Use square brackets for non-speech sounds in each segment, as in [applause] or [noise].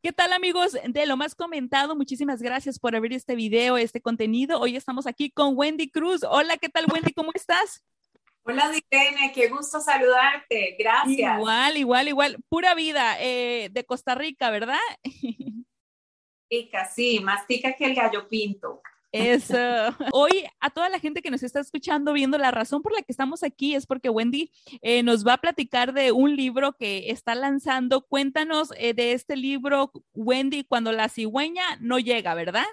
¿Qué tal amigos de lo más comentado? Muchísimas gracias por ver este video, este contenido. Hoy estamos aquí con Wendy Cruz. Hola, ¿qué tal Wendy? ¿Cómo estás? Hola Direne, qué gusto saludarte. Gracias. Igual, igual, igual. Pura vida eh, de Costa Rica, ¿verdad? [laughs] Rica, sí, más tica que el gallo pinto. Eso. [laughs] Hoy a toda la gente que nos está escuchando, viendo la razón por la que estamos aquí es porque Wendy eh, nos va a platicar de un libro que está lanzando. Cuéntanos eh, de este libro, Wendy, cuando la cigüeña no llega, ¿verdad?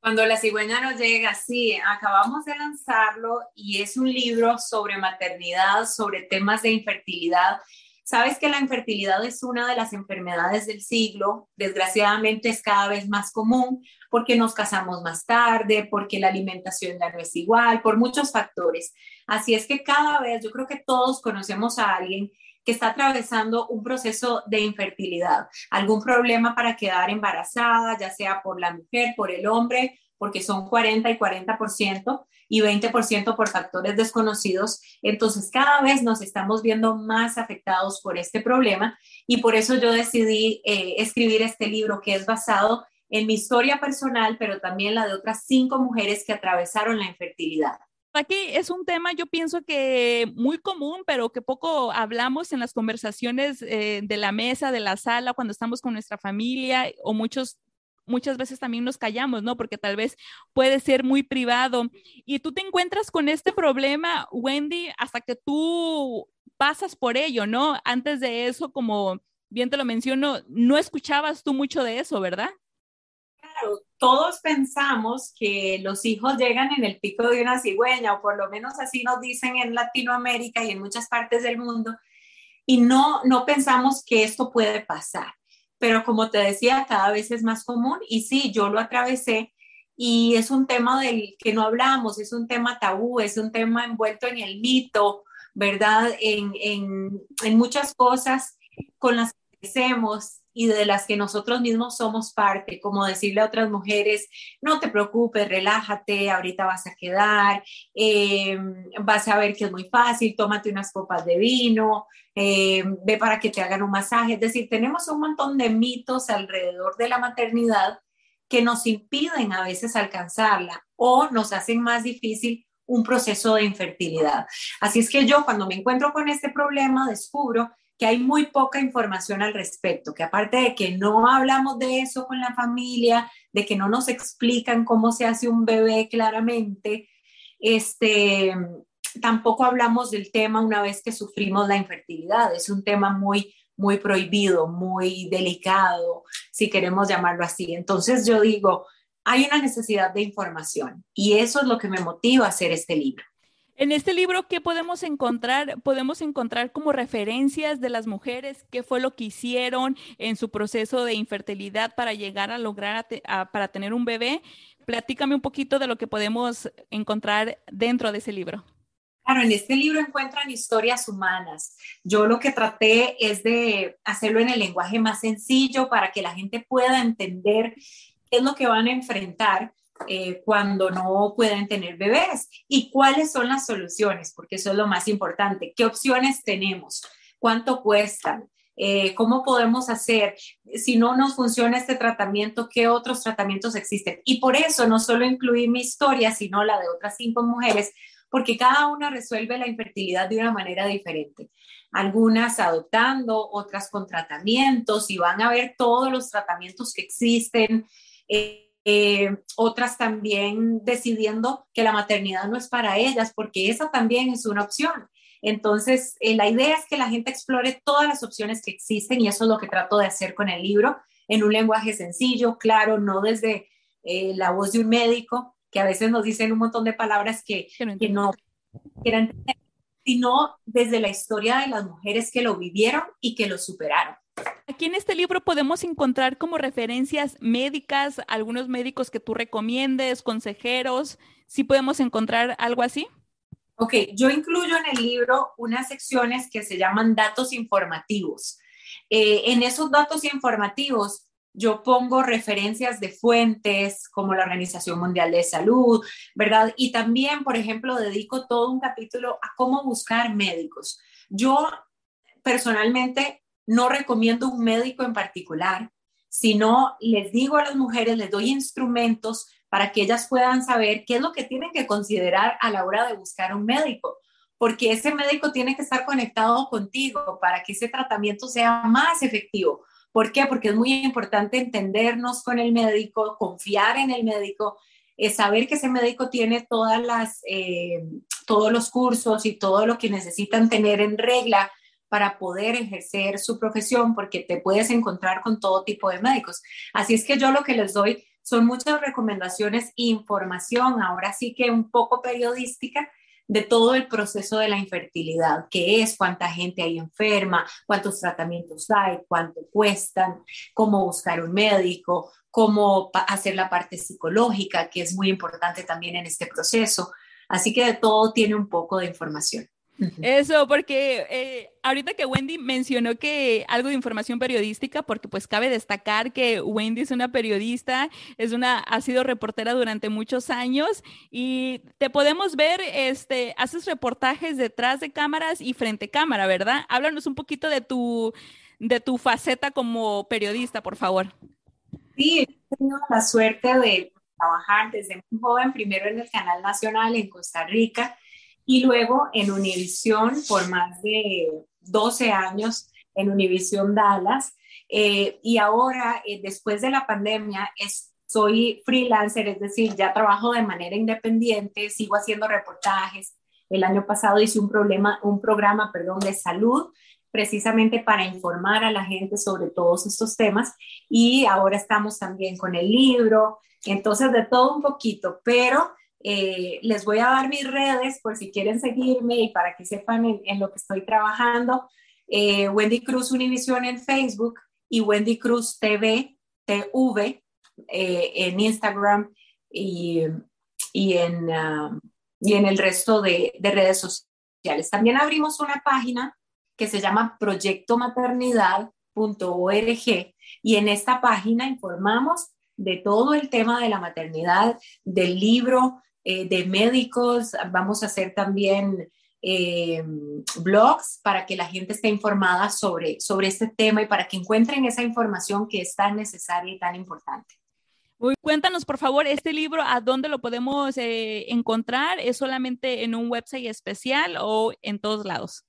Cuando la cigüeña no llega, sí, acabamos de lanzarlo y es un libro sobre maternidad, sobre temas de infertilidad Sabes que la infertilidad es una de las enfermedades del siglo, desgraciadamente es cada vez más común porque nos casamos más tarde, porque la alimentación ya no es igual, por muchos factores. Así es que cada vez yo creo que todos conocemos a alguien que está atravesando un proceso de infertilidad, algún problema para quedar embarazada, ya sea por la mujer, por el hombre, porque son 40 y 40% y 20% por factores desconocidos. Entonces, cada vez nos estamos viendo más afectados por este problema y por eso yo decidí eh, escribir este libro que es basado en mi historia personal, pero también la de otras cinco mujeres que atravesaron la infertilidad. Aquí es un tema, yo pienso que muy común, pero que poco hablamos en las conversaciones eh, de la mesa, de la sala, cuando estamos con nuestra familia o muchos muchas veces también nos callamos, ¿no? Porque tal vez puede ser muy privado. Y tú te encuentras con este problema, Wendy, hasta que tú pasas por ello, ¿no? Antes de eso, como bien te lo menciono, no escuchabas tú mucho de eso, ¿verdad? Claro, todos pensamos que los hijos llegan en el pico de una cigüeña, o por lo menos así nos dicen en Latinoamérica y en muchas partes del mundo, y no, no pensamos que esto puede pasar pero como te decía, cada vez es más común y sí, yo lo atravesé y es un tema del que no hablamos, es un tema tabú, es un tema envuelto en el mito, ¿verdad? En, en, en muchas cosas con las que hacemos y de las que nosotros mismos somos parte, como decirle a otras mujeres, no te preocupes, relájate, ahorita vas a quedar, eh, vas a ver que es muy fácil, tómate unas copas de vino, eh, ve para que te hagan un masaje. Es decir, tenemos un montón de mitos alrededor de la maternidad que nos impiden a veces alcanzarla o nos hacen más difícil un proceso de infertilidad. Así es que yo cuando me encuentro con este problema descubro que hay muy poca información al respecto, que aparte de que no hablamos de eso con la familia, de que no nos explican cómo se hace un bebé claramente, este, tampoco hablamos del tema una vez que sufrimos la infertilidad. Es un tema muy, muy prohibido, muy delicado, si queremos llamarlo así. Entonces yo digo, hay una necesidad de información y eso es lo que me motiva a hacer este libro. En este libro, ¿qué podemos encontrar? Podemos encontrar como referencias de las mujeres, qué fue lo que hicieron en su proceso de infertilidad para llegar a lograr, para tener un bebé. Platícame un poquito de lo que podemos encontrar dentro de ese libro. Claro, en este libro encuentran historias humanas. Yo lo que traté es de hacerlo en el lenguaje más sencillo para que la gente pueda entender qué es lo que van a enfrentar eh, cuando no pueden tener bebés y cuáles son las soluciones, porque eso es lo más importante. ¿Qué opciones tenemos? ¿Cuánto cuestan? Eh, ¿Cómo podemos hacer? Si no nos funciona este tratamiento, ¿qué otros tratamientos existen? Y por eso no solo incluí mi historia, sino la de otras cinco mujeres, porque cada una resuelve la infertilidad de una manera diferente. Algunas adoptando, otras con tratamientos y van a ver todos los tratamientos que existen. Eh, eh, otras también decidiendo que la maternidad no es para ellas, porque esa también es una opción. Entonces, eh, la idea es que la gente explore todas las opciones que existen y eso es lo que trato de hacer con el libro, en un lenguaje sencillo, claro, no desde eh, la voz de un médico, que a veces nos dicen un montón de palabras que, que no quieran entender, sino desde la historia de las mujeres que lo vivieron y que lo superaron. Aquí en este libro podemos encontrar como referencias médicas, algunos médicos que tú recomiendes, consejeros, ¿sí podemos encontrar algo así? Ok, yo incluyo en el libro unas secciones que se llaman datos informativos. Eh, en esos datos informativos yo pongo referencias de fuentes como la Organización Mundial de Salud, ¿verdad? Y también, por ejemplo, dedico todo un capítulo a cómo buscar médicos. Yo personalmente no recomiendo un médico en particular. sino les digo a las mujeres, les doy instrumentos para que ellas puedan saber qué es lo que tienen que considerar a la hora de buscar un médico, porque ese médico tiene que estar conectado contigo para que ese tratamiento sea más efectivo. ¿Por qué? Porque es muy importante entendernos con el médico, confiar en el médico, eh, saber que ese médico tiene todas las, eh, todos los cursos y todo lo que necesitan tener en regla para poder ejercer su profesión, porque te puedes encontrar con todo tipo de médicos. Así es que yo lo que les doy son muchas recomendaciones e información, ahora sí que un poco periodística, de todo el proceso de la infertilidad, qué es, cuánta gente hay enferma, cuántos tratamientos hay, cuánto cuestan, cómo buscar un médico, cómo hacer la parte psicológica, que es muy importante también en este proceso. Así que de todo tiene un poco de información. Eso, porque eh, ahorita que Wendy mencionó que algo de información periodística, porque pues cabe destacar que Wendy es una periodista, es una, ha sido reportera durante muchos años y te podemos ver, este, haces reportajes detrás de cámaras y frente cámara, ¿verdad? Háblanos un poquito de tu, de tu faceta como periodista, por favor. Sí, he tenido la suerte de trabajar desde muy joven, primero en el Canal Nacional en Costa Rica y luego en Univisión por más de 12 años en Univisión Dallas. Eh, y ahora, eh, después de la pandemia, soy freelancer, es decir, ya trabajo de manera independiente, sigo haciendo reportajes. El año pasado hice un, problema, un programa perdón, de salud precisamente para informar a la gente sobre todos estos temas y ahora estamos también con el libro, entonces de todo un poquito, pero eh, les voy a dar mis redes por si quieren seguirme y para que sepan en, lo que estoy trabajando. Eh, Wendy Cruz Univision en Facebook y Wendy Cruz TV, TV eh, en Instagram y, y, en, um, y en el resto de, de redes sociales. También abrimos una página que se llama proyectomaternidad.org y en esta página informamos de todo el tema de la maternidad, del libro, eh, de médicos, vamos a hacer también eh, blogs para que la gente esté informada sobre, sobre este tema y para que encuentren esa información que es tan necesaria y tan importante. cuéntanos, por favor, este libro, ¿a dónde lo podemos eh, encontrar? ¿Es solamente en un website especial o en todos lados?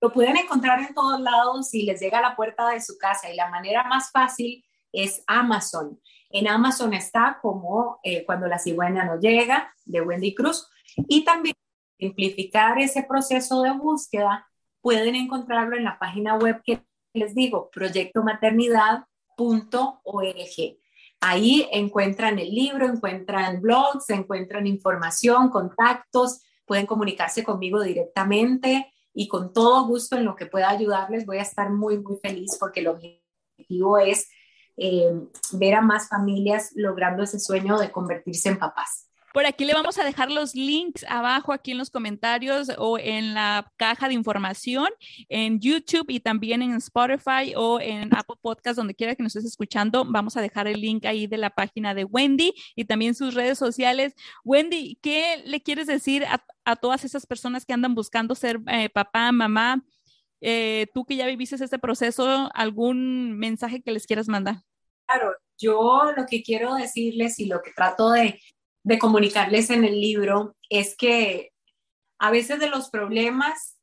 Lo pueden encontrar en todos lados si les llega a la puerta de su casa y la manera más fácil es Amazon. En Amazon está como eh, Cuando la cigüeña no llega, de Wendy Cruz. Y también simplificar ese proceso de búsqueda, pueden encontrarlo en la página web que les digo, proyectomaternidad.org. Ahí encuentran el libro, encuentran blogs, encuentran información, contactos, pueden comunicarse conmigo directamente y con todo gusto en lo que pueda ayudarles voy a estar muy, muy feliz porque el objetivo es eh, ver a más familias logrando ese sueño de convertirse en papás. Por aquí le vamos a dejar los links abajo, aquí en los comentarios o en la caja de información, en YouTube y también en Spotify o en Apple Podcast, donde quiera que nos estés escuchando. Vamos a dejar el link ahí de la página de Wendy y también sus redes sociales. Wendy, ¿qué le quieres decir a, todas esas personas que andan buscando ser eh, papá, mamá? Eh, tú que ya viviste este proceso, ¿algún mensaje que les quieras mandar? Claro, yo lo que quiero decirles y lo que trato de, de comunicarles en el libro es que a veces de los problemas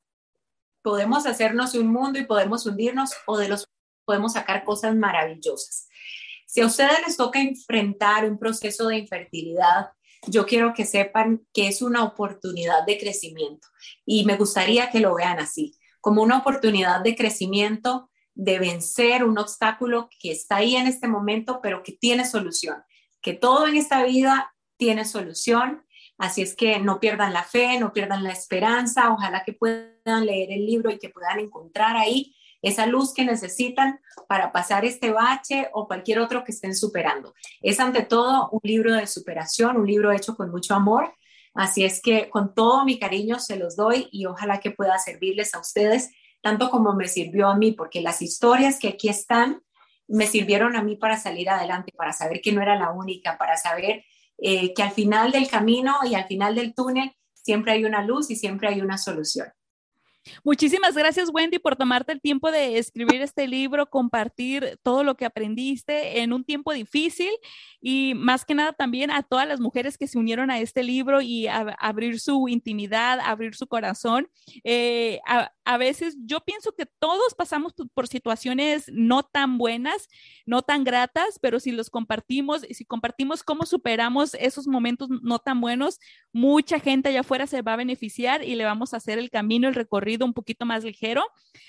podemos hacernos un mundo y podemos hundirnos o de los podemos sacar cosas maravillosas. Si a ustedes les toca enfrentar un proceso de infertilidad, yo quiero que sepan que es una oportunidad de crecimiento y me gustaría que lo vean así como una oportunidad de crecimiento, de vencer un obstáculo que está ahí en este momento, pero que tiene solución, que todo en esta vida tiene solución. Así es que no pierdan la fe, no pierdan la esperanza, ojalá que puedan leer el libro y que puedan encontrar ahí esa luz que necesitan para pasar este bache o cualquier otro que estén superando. Es ante todo un libro de superación, un libro hecho con mucho amor Así es que con todo mi cariño se los doy y ojalá que pueda servirles a ustedes tanto como me sirvió a mí, porque las historias que aquí están me sirvieron a mí para salir adelante, para saber que no era la única, para saber eh, que al final del camino y al final del túnel siempre hay una luz y siempre hay una solución. Muchísimas gracias, Wendy, por tomarte el tiempo de escribir este libro, compartir todo lo que aprendiste en un tiempo difícil y más que nada también a todas las mujeres que se unieron a este libro y a, abrir su intimidad, abrir su corazón. Eh, a, veces yo pienso que todos pasamos por situaciones no tan buenas, no tan gratas, pero si los compartimos y si compartimos cómo superamos esos momentos no tan buenos, mucha gente allá afuera se va a beneficiar y le vamos a hacer el camino, el recorrido un poquito más ligero.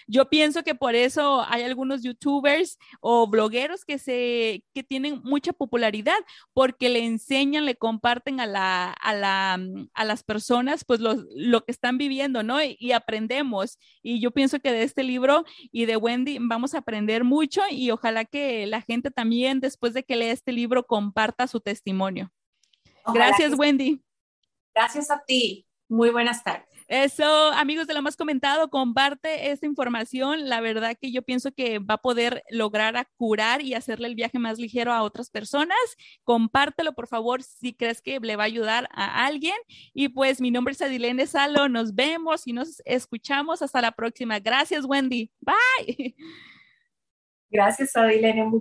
Yo pienso que por eso hay algunos youtubers o blogueros que, se, que tienen mucha popularidad porque le enseñan, le comparten a, la, a, la, a las personas pues lo, lo, que están viviendo, ¿no? Y, y aprendemos. Y yo pienso que de este libro y de Wendy vamos a aprender mucho y ojalá que la gente también después de que lea este libro comparta su testimonio. Ojalá Gracias, Wendy. Gracias a ti. Muy buenas tardes. Eso, amigos de lo más comentado, comparte esta información. La verdad que yo pienso que va a poder lograr curar y hacerle el viaje más ligero a otras personas. Compártelo, por favor, si crees que le va a ayudar a alguien. Y pues mi nombre es Adilene Salo. Nos vemos y nos escuchamos. Hasta la próxima. Gracias, Wendy. Bye. [laughs] Gracias, Adilene.